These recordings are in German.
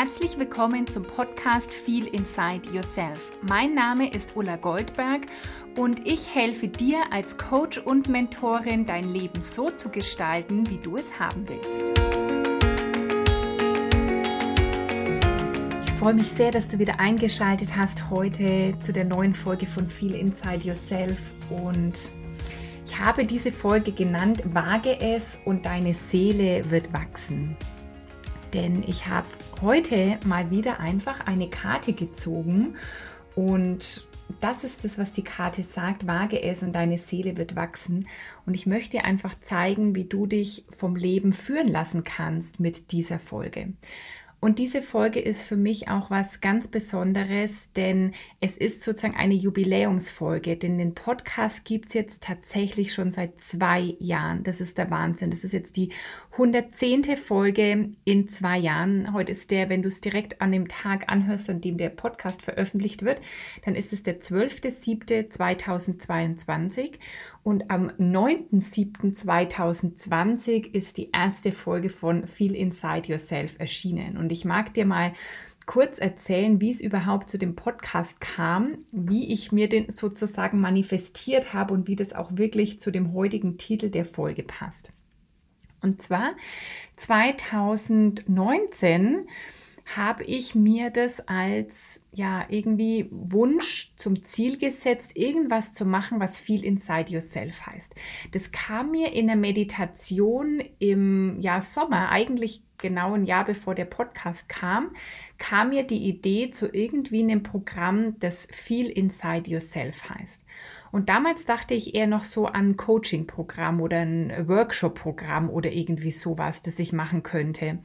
Herzlich willkommen zum Podcast Feel Inside Yourself. Mein Name ist Ulla Goldberg und ich helfe dir als Coach und Mentorin, dein Leben so zu gestalten, wie du es haben willst. Ich freue mich sehr, dass du wieder eingeschaltet hast heute zu der neuen Folge von Feel Inside Yourself und ich habe diese Folge genannt, wage es und deine Seele wird wachsen. Denn ich habe heute mal wieder einfach eine Karte gezogen und das ist das, was die Karte sagt. Wage es und deine Seele wird wachsen. Und ich möchte einfach zeigen, wie du dich vom Leben führen lassen kannst mit dieser Folge. Und diese Folge ist für mich auch was ganz Besonderes, denn es ist sozusagen eine Jubiläumsfolge, denn den Podcast gibt es jetzt tatsächlich schon seit zwei Jahren. Das ist der Wahnsinn. Das ist jetzt die 110. Folge in zwei Jahren. Heute ist der, wenn du es direkt an dem Tag anhörst, an dem der Podcast veröffentlicht wird, dann ist es der 12.07.2022. Und am 9.07.2020 ist die erste Folge von Feel Inside Yourself erschienen. Und ich mag dir mal kurz erzählen, wie es überhaupt zu dem Podcast kam, wie ich mir den sozusagen manifestiert habe und wie das auch wirklich zu dem heutigen Titel der Folge passt. Und zwar 2019 habe ich mir das als ja irgendwie Wunsch zum Ziel gesetzt, irgendwas zu machen, was viel inside yourself heißt. Das kam mir in der Meditation im Jahr Sommer, eigentlich genau ein Jahr bevor der Podcast kam, kam mir die Idee zu irgendwie einem Programm, das viel inside yourself heißt. Und damals dachte ich eher noch so an ein Coaching-Programm oder ein Workshop-Programm oder irgendwie sowas, das ich machen könnte.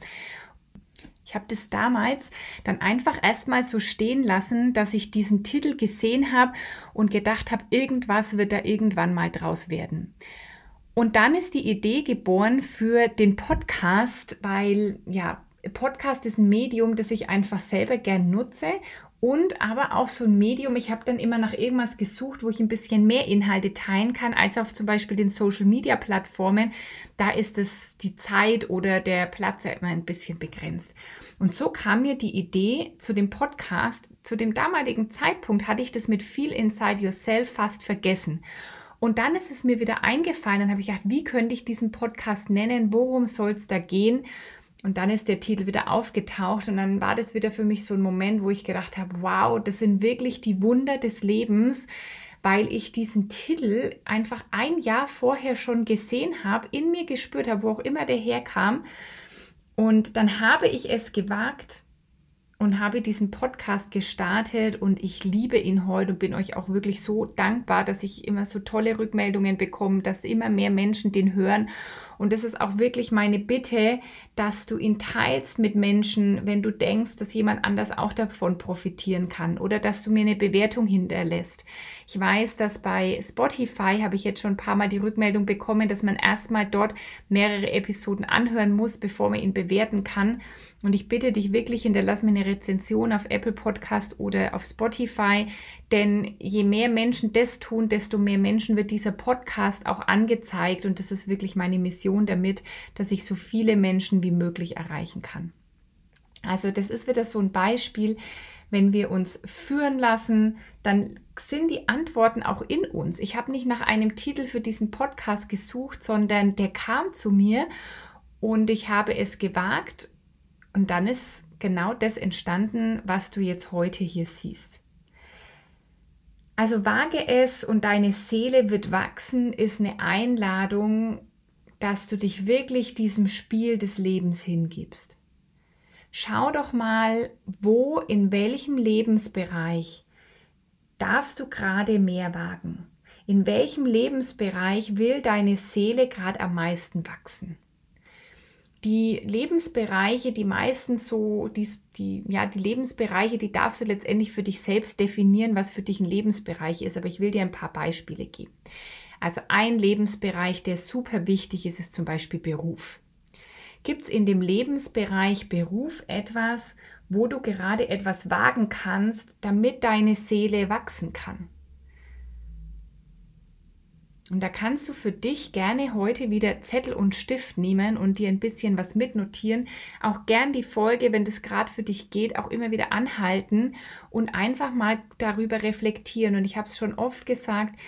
Ich habe das damals dann einfach erstmal so stehen lassen, dass ich diesen Titel gesehen habe und gedacht habe, irgendwas wird da irgendwann mal draus werden. Und dann ist die Idee geboren für den Podcast, weil ja, Podcast ist ein Medium, das ich einfach selber gern nutze und aber auch so ein Medium, ich habe dann immer nach irgendwas gesucht, wo ich ein bisschen mehr Inhalte teilen kann, als auf zum Beispiel den Social-Media-Plattformen. Da ist es die Zeit oder der Platz immer ein bisschen begrenzt. Und so kam mir die Idee zu dem Podcast. Zu dem damaligen Zeitpunkt hatte ich das mit viel Inside Yourself fast vergessen. Und dann ist es mir wieder eingefallen, dann habe ich gedacht, wie könnte ich diesen Podcast nennen, worum soll es da gehen? Und dann ist der Titel wieder aufgetaucht und dann war das wieder für mich so ein Moment, wo ich gedacht habe, wow, das sind wirklich die Wunder des Lebens, weil ich diesen Titel einfach ein Jahr vorher schon gesehen habe, in mir gespürt habe, wo auch immer der herkam. Und dann habe ich es gewagt, und habe diesen Podcast gestartet und ich liebe ihn heute und bin euch auch wirklich so dankbar, dass ich immer so tolle Rückmeldungen bekomme, dass immer mehr Menschen den hören und es ist auch wirklich meine Bitte, dass du ihn teilst mit Menschen, wenn du denkst, dass jemand anders auch davon profitieren kann oder dass du mir eine Bewertung hinterlässt. Ich weiß, dass bei Spotify habe ich jetzt schon ein paar Mal die Rückmeldung bekommen, dass man erstmal dort mehrere Episoden anhören muss, bevor man ihn bewerten kann. Und ich bitte dich wirklich, hinterlass mir eine Rezension auf Apple Podcast oder auf Spotify, denn je mehr Menschen das tun, desto mehr Menschen wird dieser Podcast auch angezeigt. Und das ist wirklich meine Mission damit, dass ich so viele Menschen wie möglich erreichen kann. Also das ist wieder so ein Beispiel, wenn wir uns führen lassen, dann sind die Antworten auch in uns. Ich habe nicht nach einem Titel für diesen Podcast gesucht, sondern der kam zu mir und ich habe es gewagt und dann ist genau das entstanden, was du jetzt heute hier siehst. Also wage es und deine Seele wird wachsen, ist eine Einladung, dass du dich wirklich diesem Spiel des Lebens hingibst. Schau doch mal, wo, in welchem Lebensbereich darfst du gerade mehr wagen? In welchem Lebensbereich will deine Seele gerade am meisten wachsen? Die Lebensbereiche, die meistens so, die, die, ja, die Lebensbereiche, die darfst du letztendlich für dich selbst definieren, was für dich ein Lebensbereich ist. Aber ich will dir ein paar Beispiele geben. Also ein Lebensbereich, der super wichtig ist, ist zum Beispiel Beruf. Gibt es in dem Lebensbereich Beruf etwas, wo du gerade etwas wagen kannst, damit deine Seele wachsen kann? Und da kannst du für dich gerne heute wieder Zettel und Stift nehmen und dir ein bisschen was mitnotieren. Auch gern die Folge, wenn das gerade für dich geht, auch immer wieder anhalten und einfach mal darüber reflektieren. Und ich habe es schon oft gesagt,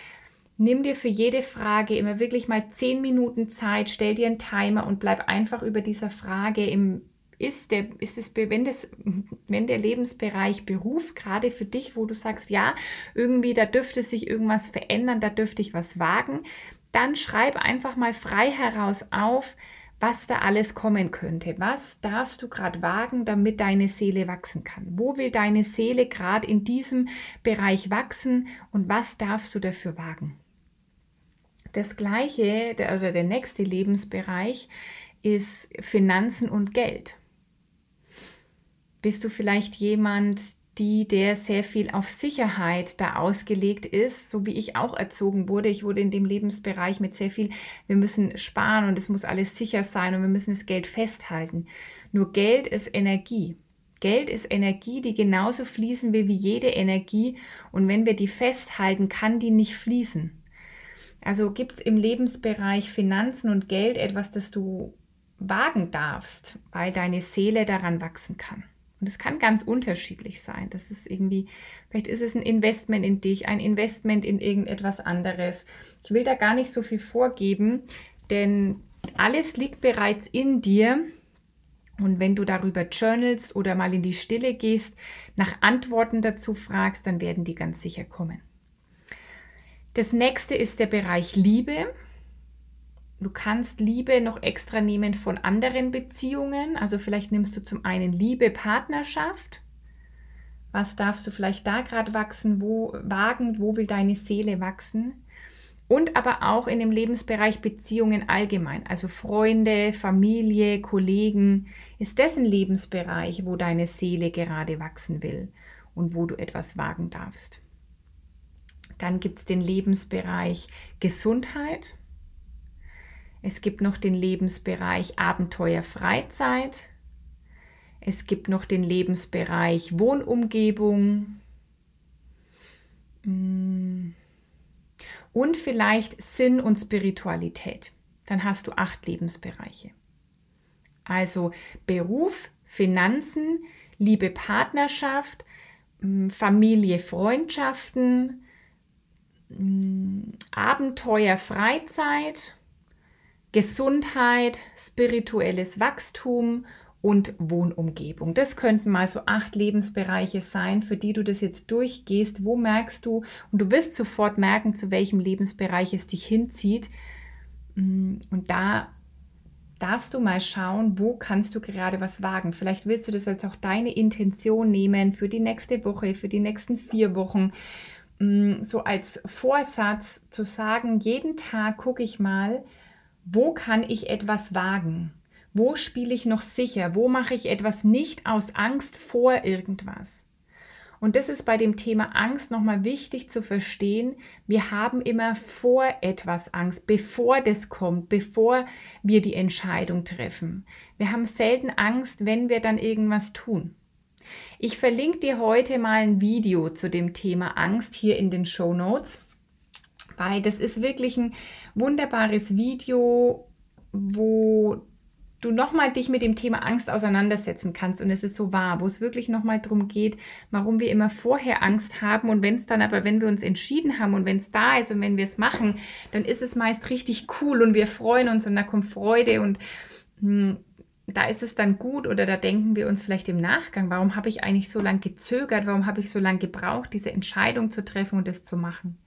nimm dir für jede Frage immer wirklich mal zehn Minuten Zeit, stell dir einen Timer und bleib einfach über dieser Frage im ist, der, ist es, wenn, das, wenn der Lebensbereich Beruf gerade für dich, wo du sagst, ja, irgendwie da dürfte sich irgendwas verändern, da dürfte ich was wagen, dann schreib einfach mal frei heraus auf, was da alles kommen könnte. Was darfst du gerade wagen, damit deine Seele wachsen kann? Wo will deine Seele gerade in diesem Bereich wachsen und was darfst du dafür wagen? Das gleiche der, oder der nächste Lebensbereich ist Finanzen und Geld. Bist du vielleicht jemand, die, der sehr viel auf Sicherheit da ausgelegt ist, so wie ich auch erzogen wurde. Ich wurde in dem Lebensbereich mit sehr viel, wir müssen sparen und es muss alles sicher sein und wir müssen das Geld festhalten. Nur Geld ist Energie. Geld ist Energie, die genauso fließen will wie jede Energie. Und wenn wir die festhalten, kann die nicht fließen. Also gibt es im Lebensbereich Finanzen und Geld etwas, das du wagen darfst, weil deine Seele daran wachsen kann. Und es kann ganz unterschiedlich sein. Das ist irgendwie, vielleicht ist es ein Investment in dich, ein Investment in irgendetwas anderes. Ich will da gar nicht so viel vorgeben, denn alles liegt bereits in dir. Und wenn du darüber journalst oder mal in die Stille gehst, nach Antworten dazu fragst, dann werden die ganz sicher kommen. Das nächste ist der Bereich Liebe. Du kannst Liebe noch extra nehmen von anderen Beziehungen. Also vielleicht nimmst du zum einen Liebe, Partnerschaft. Was darfst du vielleicht da gerade wachsen, wo wagen, wo will deine Seele wachsen? Und aber auch in dem Lebensbereich Beziehungen allgemein, also Freunde, Familie, Kollegen. Ist das ein Lebensbereich, wo deine Seele gerade wachsen will und wo du etwas wagen darfst? Dann gibt es den Lebensbereich Gesundheit. Es gibt noch den Lebensbereich Abenteuer Freizeit. Es gibt noch den Lebensbereich Wohnumgebung. Mm. Und vielleicht Sinn und Spiritualität. Dann hast du acht Lebensbereiche. Also Beruf, Finanzen, Liebe, Partnerschaft, mm, Familie, Freundschaften, Abenteuer, Freizeit, Gesundheit, spirituelles Wachstum und Wohnumgebung. Das könnten mal so acht Lebensbereiche sein, für die du das jetzt durchgehst. Wo merkst du, und du wirst sofort merken, zu welchem Lebensbereich es dich hinzieht. Mm, und da darfst du mal schauen, wo kannst du gerade was wagen. Vielleicht willst du das als auch deine Intention nehmen für die nächste Woche, für die nächsten vier Wochen. Mm, so als Vorsatz zu sagen, jeden Tag gucke ich mal, wo kann ich etwas wagen? Wo spiele ich noch sicher? Wo mache ich etwas nicht aus Angst vor irgendwas? Und das ist bei dem Thema Angst nochmal wichtig zu verstehen. Wir haben immer vor etwas Angst, bevor das kommt, bevor wir die Entscheidung treffen. Wir haben selten Angst, wenn wir dann irgendwas tun. Ich verlinke dir heute mal ein Video zu dem Thema Angst hier in den Show Notes weil das ist wirklich ein wunderbares Video, wo du nochmal dich mit dem Thema Angst auseinandersetzen kannst. Und es ist so wahr, wo es wirklich nochmal darum geht, warum wir immer vorher Angst haben. Und wenn es dann aber, wenn wir uns entschieden haben und wenn es da ist und wenn wir es machen, dann ist es meist richtig cool und wir freuen uns und da kommt Freude und hm, da ist es dann gut oder da denken wir uns vielleicht im Nachgang, warum habe ich eigentlich so lange gezögert, warum habe ich so lange gebraucht, diese Entscheidung zu treffen und es zu machen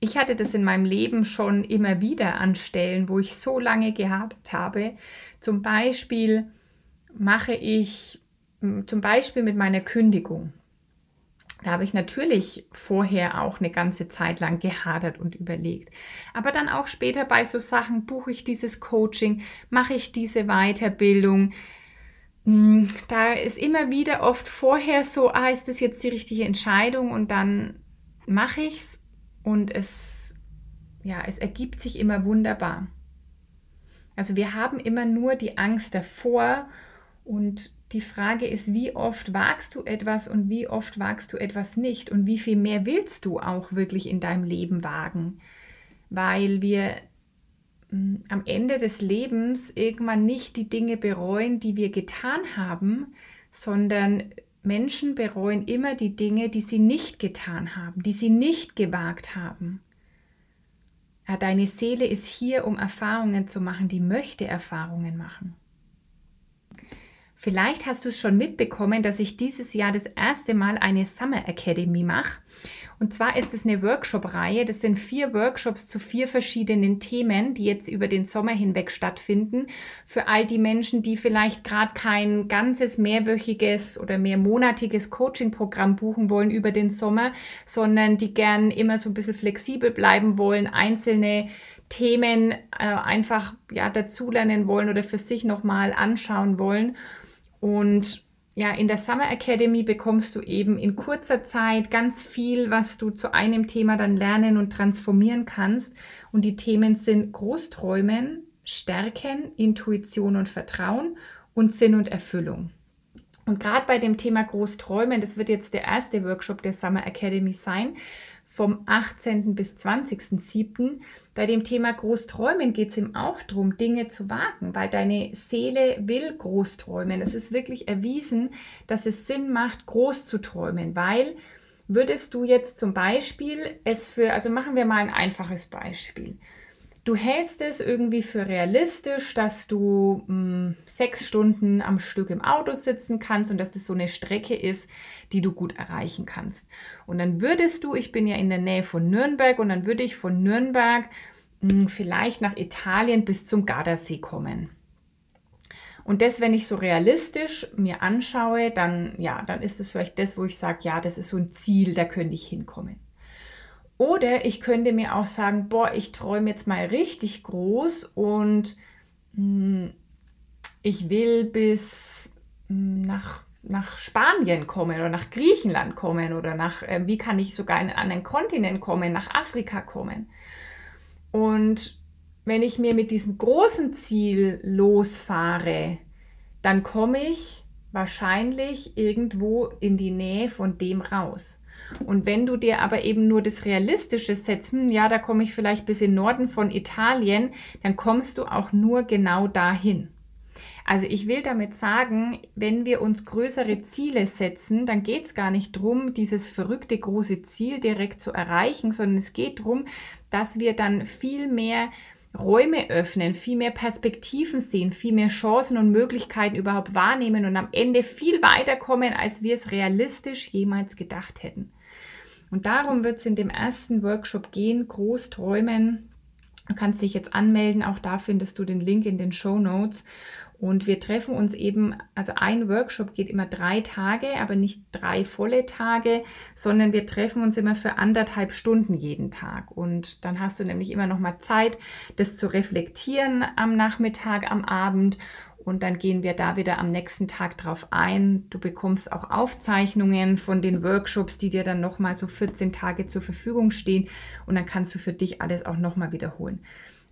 ich hatte das in meinem Leben schon immer wieder an Stellen, wo ich so lange gehabt habe. Zum Beispiel mache ich, zum Beispiel mit meiner Kündigung. Da habe ich natürlich vorher auch eine ganze Zeit lang gehadert und überlegt. Aber dann auch später bei so Sachen, buche ich dieses Coaching, mache ich diese Weiterbildung. Hm, da ist immer wieder oft vorher so, ah, ist das jetzt die richtige Entscheidung? Und dann mache ich es und es, ja, es ergibt sich immer wunderbar. Also wir haben immer nur die Angst davor und die Frage ist, wie oft wagst du etwas und wie oft wagst du etwas nicht und wie viel mehr willst du auch wirklich in deinem Leben wagen? weil wir mm, am Ende des Lebens irgendwann nicht die Dinge bereuen, die wir getan haben, sondern Menschen bereuen immer die Dinge, die sie nicht getan haben, die sie nicht gewagt haben. Deine Seele ist hier, um Erfahrungen zu machen, die möchte Erfahrungen machen. Vielleicht hast du es schon mitbekommen, dass ich dieses Jahr das erste Mal eine Summer Academy mache. Und zwar ist es eine Workshop-Reihe. Das sind vier Workshops zu vier verschiedenen Themen, die jetzt über den Sommer hinweg stattfinden. Für all die Menschen, die vielleicht gerade kein ganzes mehrwöchiges oder mehrmonatiges Coaching-Programm buchen wollen über den Sommer, sondern die gern immer so ein bisschen flexibel bleiben wollen, einzelne Themen äh, einfach ja dazulernen wollen oder für sich nochmal anschauen wollen. Und ja, in der Summer Academy bekommst du eben in kurzer Zeit ganz viel, was du zu einem Thema dann lernen und transformieren kannst. Und die Themen sind Großträumen, Stärken, Intuition und Vertrauen und Sinn und Erfüllung. Und gerade bei dem Thema Großträumen, das wird jetzt der erste Workshop der Summer Academy sein, vom 18. bis 20.07. Bei dem Thema Großträumen geht es ihm auch darum, Dinge zu wagen, weil deine Seele will Großträumen. Es ist wirklich erwiesen, dass es Sinn macht, groß zu träumen, weil würdest du jetzt zum Beispiel es für, also machen wir mal ein einfaches Beispiel. Du hältst es irgendwie für realistisch, dass du mh, hm, sechs Stunden am Stück im Auto sitzen kannst und dass das so eine Strecke ist, die du gut erreichen kannst. Und dann würdest du, ich bin ja in der Nähe von Nürnberg, und dann würde ich von Nürnberg mh, hm, vielleicht nach Italien bis zum Gardasee kommen. Und das, wenn ich so realistisch mir anschaue, dann ja, dann ist es vielleicht das, wo ich sage, ja, das ist so ein Ziel, da könnte ich hinkommen. Oder ich könnte mir auch sagen, boah, ich träume jetzt mal richtig groß und mh, hm, ich will bis mh, hm, nach, nach Spanien kommen oder nach Griechenland kommen oder nach, äh, wie kann ich sogar in einen anderen Kontinent kommen, nach Afrika kommen. Und wenn ich mir mit diesem großen Ziel losfahre, dann komme ich wahrscheinlich irgendwo in die Nähe von dem raus. Und wenn du dir aber eben nur das Realistische setzt, hm, ja, da komme ich vielleicht bis in Norden von Italien, dann kommst du auch nur genau dahin. Also ich will damit sagen, wenn wir uns größere Ziele setzen, dann geht es gar nicht darum, dieses verrückte große Ziel direkt zu erreichen, sondern es geht darum, dass wir dann viel mehr Räume öffnen, viel mehr Perspektiven sehen, viel mehr Chancen und Möglichkeiten überhaupt wahrnehmen und am Ende viel weiterkommen, als wir es realistisch jemals gedacht hätten. Und darum wird es in dem ersten Workshop gehen, groß träumen. Du kannst dich jetzt anmelden, auch da findest du den Link in den Show Notes. Und wir treffen uns eben, also ein Workshop geht immer drei Tage, aber nicht drei volle Tage, sondern wir treffen uns immer für anderthalb Stunden jeden Tag. Und dann hast du nämlich immer noch mal Zeit, das zu reflektieren am Nachmittag, am Abend. Und dann gehen wir da wieder am nächsten Tag drauf ein. Du bekommst auch Aufzeichnungen von den Workshops, die dir dann noch mal so 14 Tage zur Verfügung stehen. Und dann kannst du für dich alles auch noch mal wiederholen.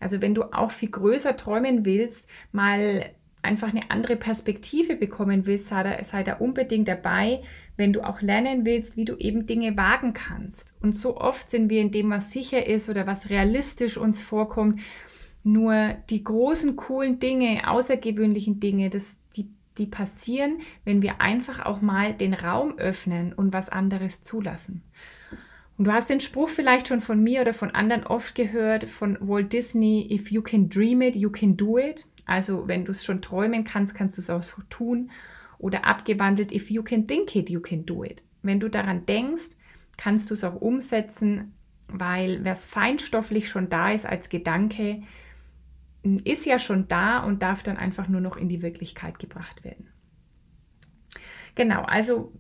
Also wenn du auch viel größer träumen willst, mal einfach eine andere Perspektive bekommen willst, sei da, sei da unbedingt dabei, wenn du auch lernen willst, wie du eben Dinge wagen kannst. Und so oft sind wir in dem, was sicher ist oder was realistisch uns vorkommt, nur die großen, coolen Dinge, außergewöhnlichen Dinge, das, die, die passieren, wenn wir einfach auch mal den Raum öffnen und was anderes zulassen. Und du hast den Spruch vielleicht schon von mir oder von anderen oft gehört, von Walt Disney, if you can dream it, you can do it. Also wenn du es schon träumen kannst, kannst du es auch so tun. Oder abgewandelt, if you can think it, you can do it. Wenn du daran denkst, kannst du es auch umsetzen, weil was feinstofflich schon da ist als Gedanke, ist ja schon da und darf dann einfach nur noch in die Wirklichkeit gebracht werden. Genau, also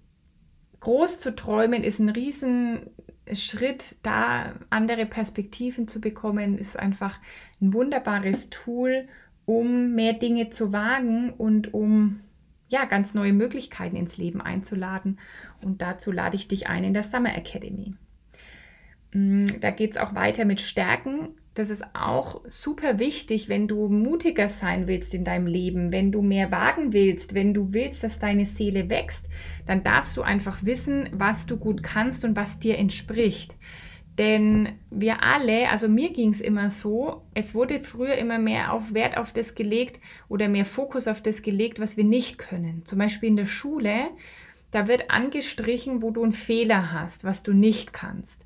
groß zu träumen ist ein Riesenschritt, da andere Perspektiven zu bekommen, ist einfach ein wunderbares Tool, um mehr Dinge zu wagen und um ja, ganz neue Möglichkeiten ins Leben einzuladen. Und dazu lade ich dich ein in der Summer Academy. Mm, da geht es auch weiter mit Stärken. Das ist auch super wichtig, wenn du mutiger sein willst in deinem Leben, wenn du mehr wagen willst, wenn du willst, dass deine Seele wächst, dann darfst du einfach wissen, was du gut kannst und was dir entspricht. Denn wir alle, also mir ging es immer so, es wurde früher immer mehr auf Wert auf das gelegt oder mehr Fokus auf das gelegt, was wir nicht können. Zum Beispiel in der Schule, da wird angestrichen, wo du einen Fehler hast, was du nicht kannst.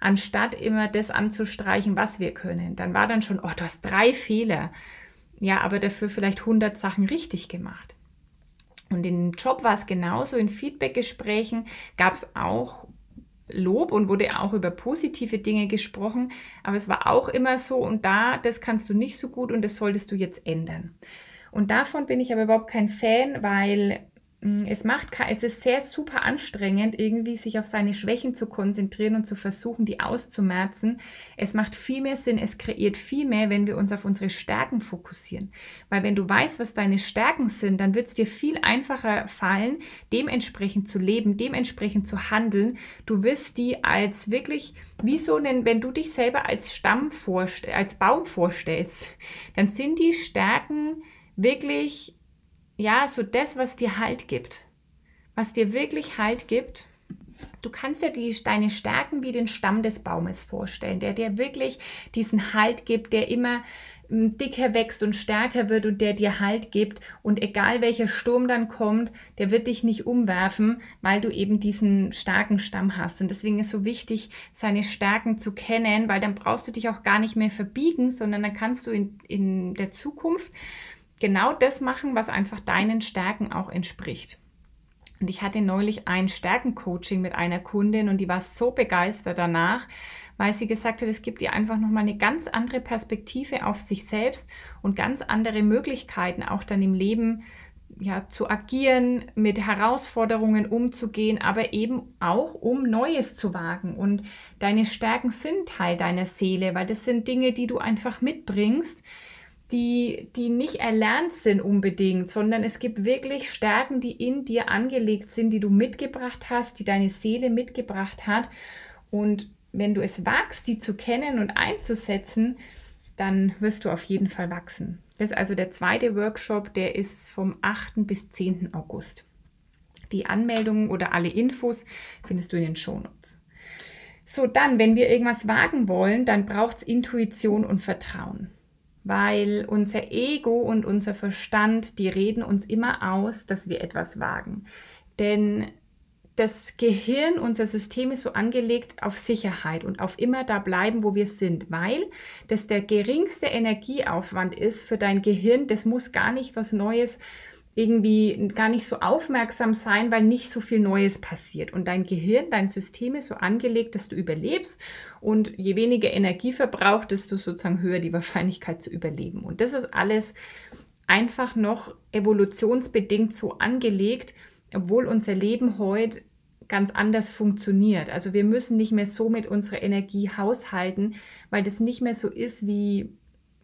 Anstatt immer das anzustreichen, was wir können. Dann war dann schon, oh, du hast drei Fehler. Ja, aber dafür vielleicht 100 Sachen richtig gemacht. Und im Job war es genauso. In Feedbackgesprächen gab es auch Lob und wurde auch über positive Dinge gesprochen, aber es war auch immer so und da, das kannst du nicht so gut und das solltest du jetzt ändern. Und davon bin ich aber überhaupt kein Fan, weil es macht, es ist sehr super anstrengend, irgendwie sich auf seine Schwächen zu konzentrieren und zu versuchen, die auszumerzen. Es macht viel mehr Sinn, es kreiert viel mehr, wenn wir uns auf unsere Stärken fokussieren. Weil wenn du weißt, was deine Stärken sind, dann wird es dir viel einfacher fallen, dementsprechend zu leben, dementsprechend zu handeln. Du wirst die als wirklich, wie so einen, wenn du dich selber als Stamm vorstellst, als Baum vorstellst, dann sind die Stärken wirklich ja, so das, was dir Halt gibt. Was dir wirklich Halt gibt. Du kannst dir die, deine Stärken wie den Stamm des Baumes vorstellen, der dir wirklich diesen Halt gibt, der immer hm, dicker wächst und stärker wird und der dir Halt gibt. Und egal welcher Sturm dann kommt, der wird dich nicht umwerfen, weil du eben diesen starken Stamm hast. Und deswegen ist so wichtig, seine Stärken zu kennen, weil dann brauchst du dich auch gar nicht mehr verbiegen, sondern dann kannst du in, in der Zukunft genau das machen, was einfach deinen Stärken auch entspricht. Und ich hatte neulich ein Stärkencoaching mit einer Kundin und die war so begeistert danach, weil sie gesagt hat, es gibt ihr einfach nochmal eine ganz andere Perspektive auf sich selbst und ganz andere Möglichkeiten auch dann im Leben ja, zu agieren, mit Herausforderungen umzugehen, aber eben auch um Neues zu wagen. Und deine Stärken sind Teil deiner Seele, weil das sind Dinge, die du einfach mitbringst, die, die nicht erlernt sind unbedingt, sondern es gibt wirklich Stärken, die in dir angelegt sind, die du mitgebracht hast, die deine Seele mitgebracht hat. Und wenn du es wagst, die zu kennen und einzusetzen, dann wirst du auf jeden Fall wachsen. Das ist also der zweite Workshop, der ist vom 8. bis 10. August. Die Anmeldungen oder alle Infos findest du in den Shownotes. So, dann, wenn wir irgendwas wagen wollen, dann braucht es Intuition und Vertrauen weil unser Ego und unser Verstand, die reden uns immer aus, dass wir etwas wagen. Denn das Gehirn, unser System ist so angelegt auf Sicherheit und auf immer da bleiben, wo wir sind, weil das der geringste Energieaufwand ist für dein Gehirn. Das muss gar nicht was Neues irgendwie gar nicht so aufmerksam sein, weil nicht so viel Neues passiert. Und dein Gehirn, dein System ist so angelegt, dass du überlebst. Und je weniger Energie verbraucht, desto sozusagen höher die Wahrscheinlichkeit zu überleben. Und das ist alles einfach noch evolutionsbedingt so angelegt, obwohl unser Leben heute ganz anders funktioniert. Also wir müssen nicht mehr so mit unserer Energie haushalten, weil das nicht mehr so ist wie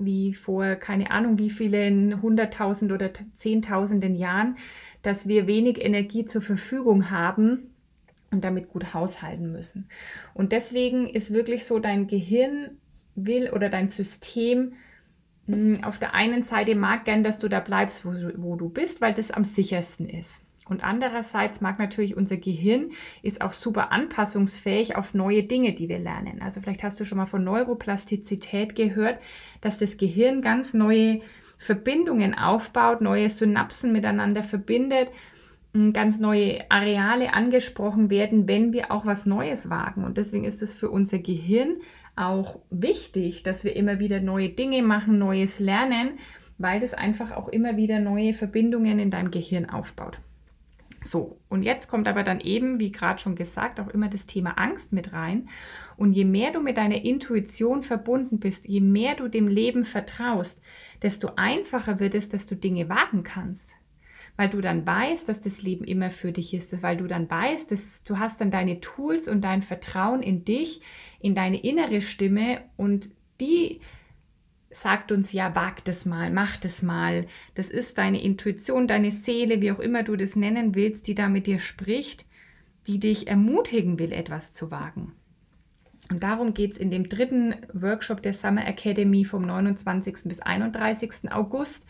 wie vor keine Ahnung wie vielen hunderttausend oder zehntausenden Jahren, dass wir wenig Energie zur Verfügung haben und damit gut haushalten müssen. Und deswegen ist wirklich so, dein Gehirn will oder dein System hm, auf der einen Seite mag gern, dass du da bleibst, wo, wo du bist, weil das am sichersten ist. Und andererseits mag natürlich unser Gehirn ist auch super anpassungsfähig auf neue Dinge, die wir lernen. Also vielleicht hast du schon mal von Neuroplastizität gehört, dass das Gehirn ganz neue Verbindungen aufbaut, neue Synapsen miteinander verbindet, ganz neue Areale angesprochen werden, wenn wir auch was Neues wagen. Und deswegen ist es für unser Gehirn auch wichtig, dass wir immer wieder neue Dinge machen, Neues lernen, weil das einfach auch immer wieder neue Verbindungen in deinem Gehirn aufbaut. So, und jetzt kommt aber dann eben, wie gerade schon gesagt, auch immer das Thema Angst mit rein. Und je mehr du mit deiner Intuition verbunden bist, je mehr du dem Leben vertraust, desto einfacher wird es, dass du Dinge wagen kannst. Weil du dann weißt, dass das Leben immer für dich ist, weil du dann weißt, dass du hast dann deine Tools und dein Vertrauen in dich, in deine innere Stimme und die sagt uns ja, wag das mal, mach das mal. Das ist deine Intuition, deine Seele, wie auch immer du das nennen willst, die da mit dir spricht, die dich ermutigen will, etwas zu wagen. Und darum geht es in dem dritten Workshop der Summer Academy vom 29. bis 31. August.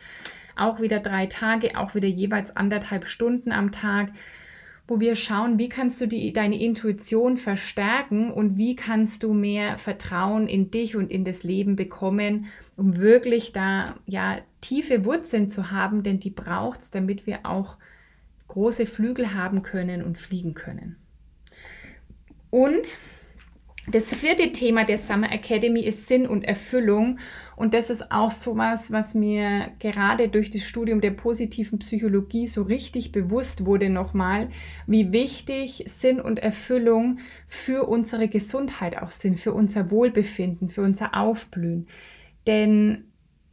Auch wieder drei Tage, auch wieder jeweils anderthalb Stunden am Tag wo wir schauen, wie kannst du die, deine Intuition verstärken und wie kannst du mehr Vertrauen in dich und in das Leben bekommen, um wirklich da ja tiefe Wurzeln zu haben, denn die braucht es, damit wir auch große Flügel haben können und fliegen können. Und das vierte Thema der Summer Academy ist Sinn und Erfüllung. Und das ist auch sowas, was mir gerade durch das Studium der positiven Psychologie so richtig bewusst wurde nochmal, wie wichtig Sinn und Erfüllung für unsere Gesundheit auch sind, für unser Wohlbefinden, für unser Aufblühen. Denn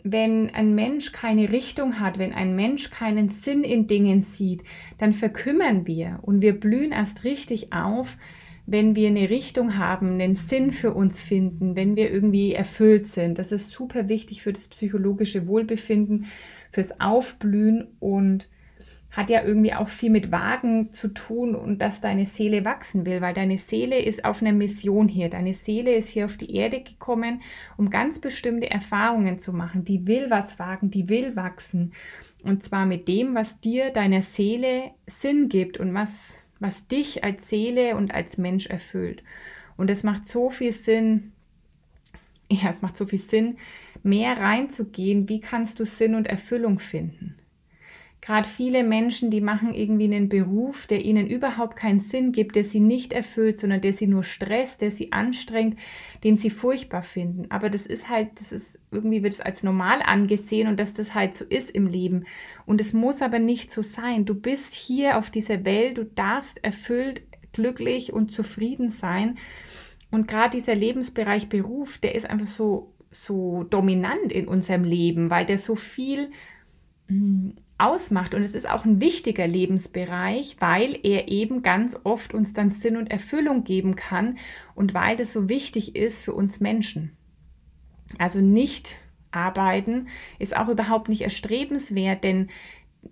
wenn ein Mensch keine Richtung hat, wenn ein Mensch keinen Sinn in Dingen sieht, dann verkümmern wir und wir blühen erst richtig auf, wenn wir eine Richtung haben, einen Sinn für uns finden, wenn wir irgendwie erfüllt sind. Das ist super wichtig für das psychologische Wohlbefinden, fürs Aufblühen und hat ja irgendwie auch viel mit Wagen zu tun und dass deine Seele wachsen will, weil deine Seele ist auf einer Mission hier. Deine Seele ist hier auf die Erde gekommen, um ganz bestimmte Erfahrungen zu machen. Die will was wagen, die will wachsen. Und zwar mit dem, was dir, deiner Seele Sinn gibt und was was dich als Seele und als Mensch erfüllt. Und es macht so viel Sinn, ja, es macht so viel Sinn, mehr reinzugehen, wie kannst du Sinn und Erfüllung finden gerade viele Menschen, die machen irgendwie einen Beruf, der ihnen überhaupt keinen Sinn gibt, der sie nicht erfüllt, sondern der sie nur stresst, der sie anstrengt, den sie furchtbar finden. Aber das ist halt, das ist irgendwie wird es als normal angesehen und dass das halt so ist im Leben. Und es muss aber nicht so sein. Du bist hier auf dieser Welt, du darfst erfüllt, glücklich und zufrieden sein. Und gerade dieser Lebensbereich Beruf, der ist einfach so so dominant in unserem Leben, weil der so viel hm, ausmacht. Und es ist auch ein wichtiger Lebensbereich, weil er eben ganz oft uns dann Sinn und Erfüllung geben kann und weil das so wichtig ist für uns Menschen. Also nicht arbeiten ist auch überhaupt nicht erstrebenswert, denn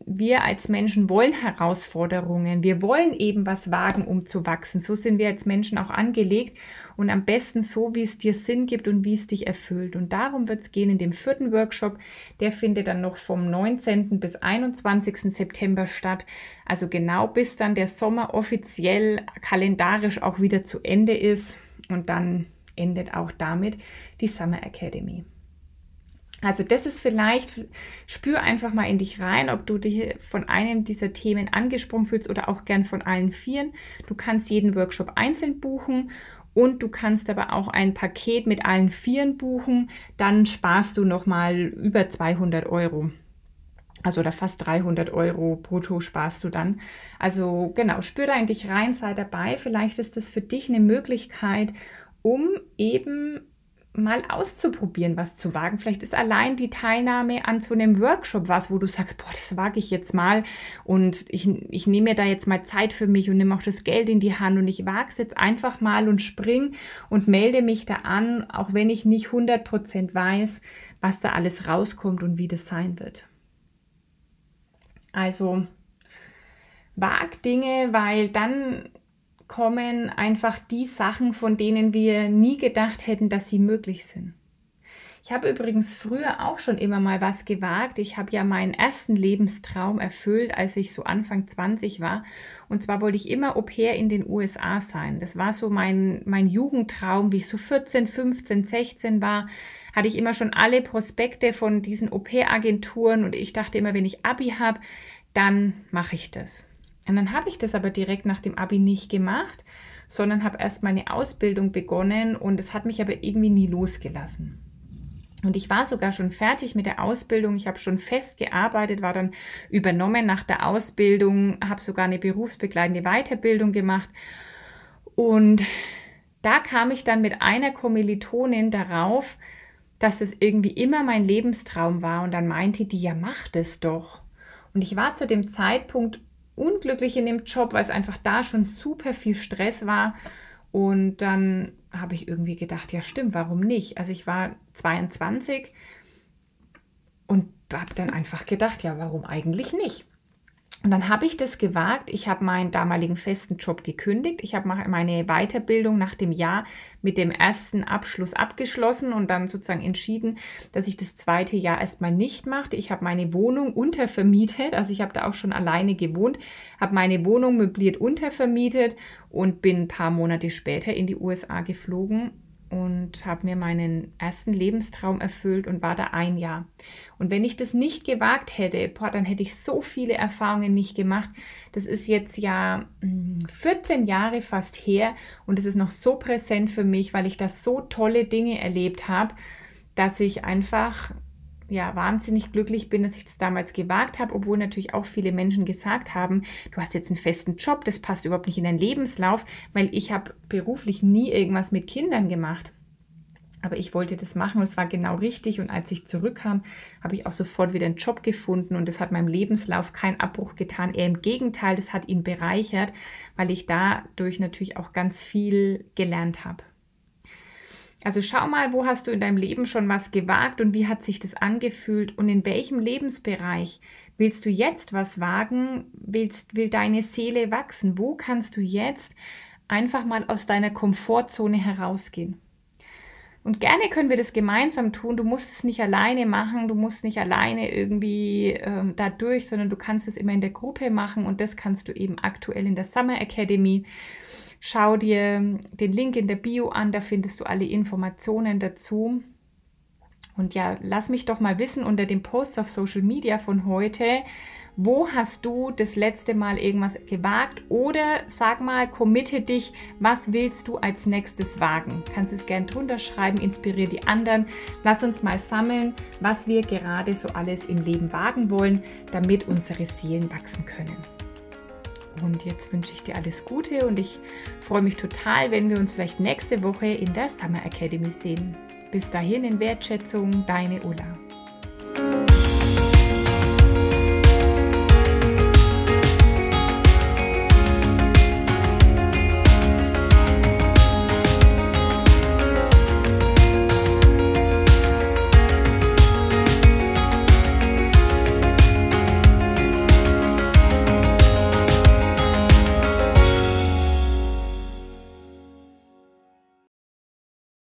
wir als Menschen wollen Herausforderungen. Wir wollen eben was wagen, um zu wachsen. So sind wir als Menschen auch angelegt und am besten so, wie es dir Sinn gibt und wie es dich erfüllt. Und darum wird es gehen in dem vierten Workshop. Der findet dann noch vom 19. bis 21. September statt. Also genau bis dann der Sommer offiziell kalendarisch auch wieder zu Ende ist. Und dann endet auch damit die Summer Academy. Also das ist vielleicht, spür einfach mal in dich rein, ob du dich von einem dieser Themen angesprungen fühlst oder auch gern von allen vieren. Du kannst jeden Workshop einzeln buchen und du kannst aber auch ein Paket mit allen vieren buchen. Dann sparst du nochmal über 200 Euro. Also oder fast 300 Euro brutto sparst du dann. Also genau, spür da in dich rein, sei dabei. Vielleicht ist das für dich eine Möglichkeit, um eben mal auszuprobieren, was zu wagen. Vielleicht ist allein die Teilnahme an so einem Workshop was, wo du sagst, boah, das wage ich jetzt mal und ich, ich nehme mir da jetzt mal Zeit für mich und nehme auch das Geld in die Hand und ich wage es jetzt einfach mal und spring und melde mich da an, auch wenn ich nicht 100% weiß, was da alles rauskommt und wie das sein wird. Also wag Dinge, weil dann kommen einfach die Sachen, von denen wir nie gedacht hätten, dass sie möglich sind. Ich habe übrigens früher auch schon immer mal was gewagt. Ich habe ja meinen ersten Lebenstraum erfüllt, als ich so Anfang 20 war. Und zwar wollte ich immer Au pair in den USA sein. Das war so mein, mein Jugendtraum, wie ich so 14, 15, 16 war. Hatte ich immer schon alle Prospekte von diesen Au pair-Agenturen und ich dachte immer, wenn ich Abi habe, dann mache ich das. Und dann habe ich das aber direkt nach dem Abi nicht gemacht, sondern habe erst meine Ausbildung begonnen und es hat mich aber irgendwie nie losgelassen. Und ich war sogar schon fertig mit der Ausbildung. Ich habe schon fest gearbeitet, war dann übernommen nach der Ausbildung, habe sogar eine berufsbegleitende Weiterbildung gemacht. Und da kam ich dann mit einer Kommilitonin darauf, dass es irgendwie immer mein Lebenstraum war. Und dann meinte die, ja, mach das doch. Und ich war zu dem Zeitpunkt unglücklich in dem Job, weil es einfach da schon super viel Stress war. Und dann habe ich irgendwie gedacht, ja stimmt, warum nicht? Also ich war 22 und habe dann einfach gedacht, ja, warum eigentlich nicht? Und dann habe ich das gewagt. Ich habe meinen damaligen festen Job gekündigt. Ich habe meine Weiterbildung nach dem Jahr mit dem ersten Abschluss abgeschlossen und dann sozusagen entschieden, dass ich das zweite Jahr erstmal nicht machte. Ich habe meine Wohnung untervermietet. Also ich habe da auch schon alleine gewohnt, habe meine Wohnung möbliert untervermietet und bin ein paar Monate später in die USA geflogen und habe mir meinen ersten Lebenstraum erfüllt und war da ein Jahr. Und wenn ich das nicht gewagt hätte, boah, dann hätte ich so viele Erfahrungen nicht gemacht. Das ist jetzt ja 14 hm, Jahre fast her und es ist noch so präsent für mich, weil ich da so tolle Dinge erlebt habe, dass ich einfach ja, wahnsinnig glücklich bin, dass ich das damals gewagt habe, obwohl natürlich auch viele Menschen gesagt haben, du hast jetzt einen festen Job, das passt überhaupt nicht in deinen Lebenslauf, weil ich habe beruflich nie irgendwas mit Kindern gemacht. Aber ich wollte das machen und es war genau richtig. Und als ich zurückkam, habe ich auch sofort wieder einen Job gefunden und das hat meinem Lebenslauf keinen Abbruch getan. Eher im Gegenteil, das hat ihn bereichert, weil ich dadurch natürlich auch ganz viel gelernt habe. Also schau mal, wo hast du in deinem Leben schon was gewagt und wie hat sich das angefühlt und in welchem Lebensbereich willst du jetzt was wagen? Willst, will deine Seele wachsen? Wo kannst du jetzt einfach mal aus deiner Komfortzone herausgehen? Und gerne können wir das gemeinsam tun. Du musst es nicht alleine machen, du musst nicht alleine irgendwie ähm, da durch, sondern du kannst es immer in der Gruppe machen und das kannst du eben aktuell in der Summer Academy. Schau dir den Link in der Bio an, da findest du alle Informationen dazu. Und ja, lass mich doch mal wissen unter dem Post auf Social Media von heute, wo hast du das letzte Mal irgendwas gewagt? Oder sag mal, committe dich, was willst du als nächstes wagen? Kannst es gern drunter schreiben, inspiriere die anderen. Lass uns mal sammeln, was wir gerade so alles im Leben wagen wollen, damit unsere Seelen wachsen können. Und jetzt wünsche ich dir alles Gute und ich freue mich total, wenn wir uns vielleicht nächste Woche in der Summer Academy sehen. Bis dahin in Wertschätzung, deine Ulla.